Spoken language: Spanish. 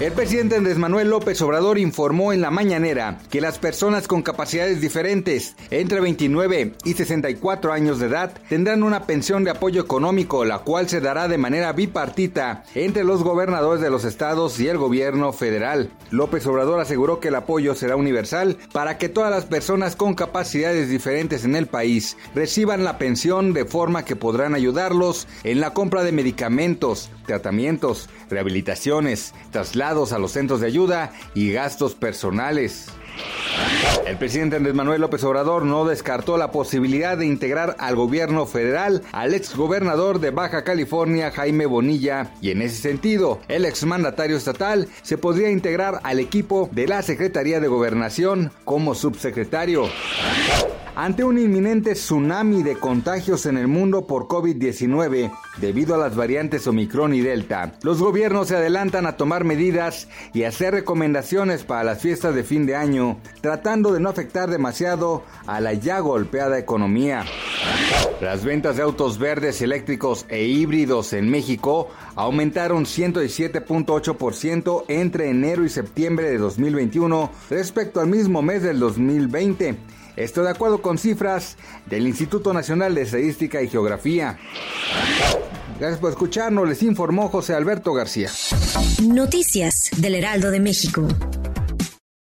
El presidente Andrés Manuel López Obrador informó en la mañanera que las personas con capacidades diferentes entre 29 y 64 años de edad tendrán una pensión de apoyo económico, la cual se dará de manera bipartita entre los gobernadores de los estados y el gobierno federal. López Obrador aseguró que el apoyo será universal para que todas las personas con capacidades diferentes en el país reciban la pensión de forma que podrán ayudarlos en la compra de medicamentos, tratamientos, rehabilitaciones, traslados, a los centros de ayuda y gastos personales. El presidente Andrés Manuel López Obrador no descartó la posibilidad de integrar al gobierno federal al exgobernador de Baja California Jaime Bonilla y en ese sentido el exmandatario estatal se podría integrar al equipo de la Secretaría de Gobernación como subsecretario. Ante un inminente tsunami de contagios en el mundo por COVID-19 debido a las variantes Omicron y Delta, los gobiernos se adelantan a tomar medidas y hacer recomendaciones para las fiestas de fin de año, tratando de no afectar demasiado a la ya golpeada economía. Las ventas de autos verdes, eléctricos e híbridos en México aumentaron 117.8% entre enero y septiembre de 2021 respecto al mismo mes del 2020 esto de acuerdo con cifras del Instituto Nacional de Estadística y Geografía. Gracias por escucharnos, les informó José Alberto García. Noticias del Heraldo de México.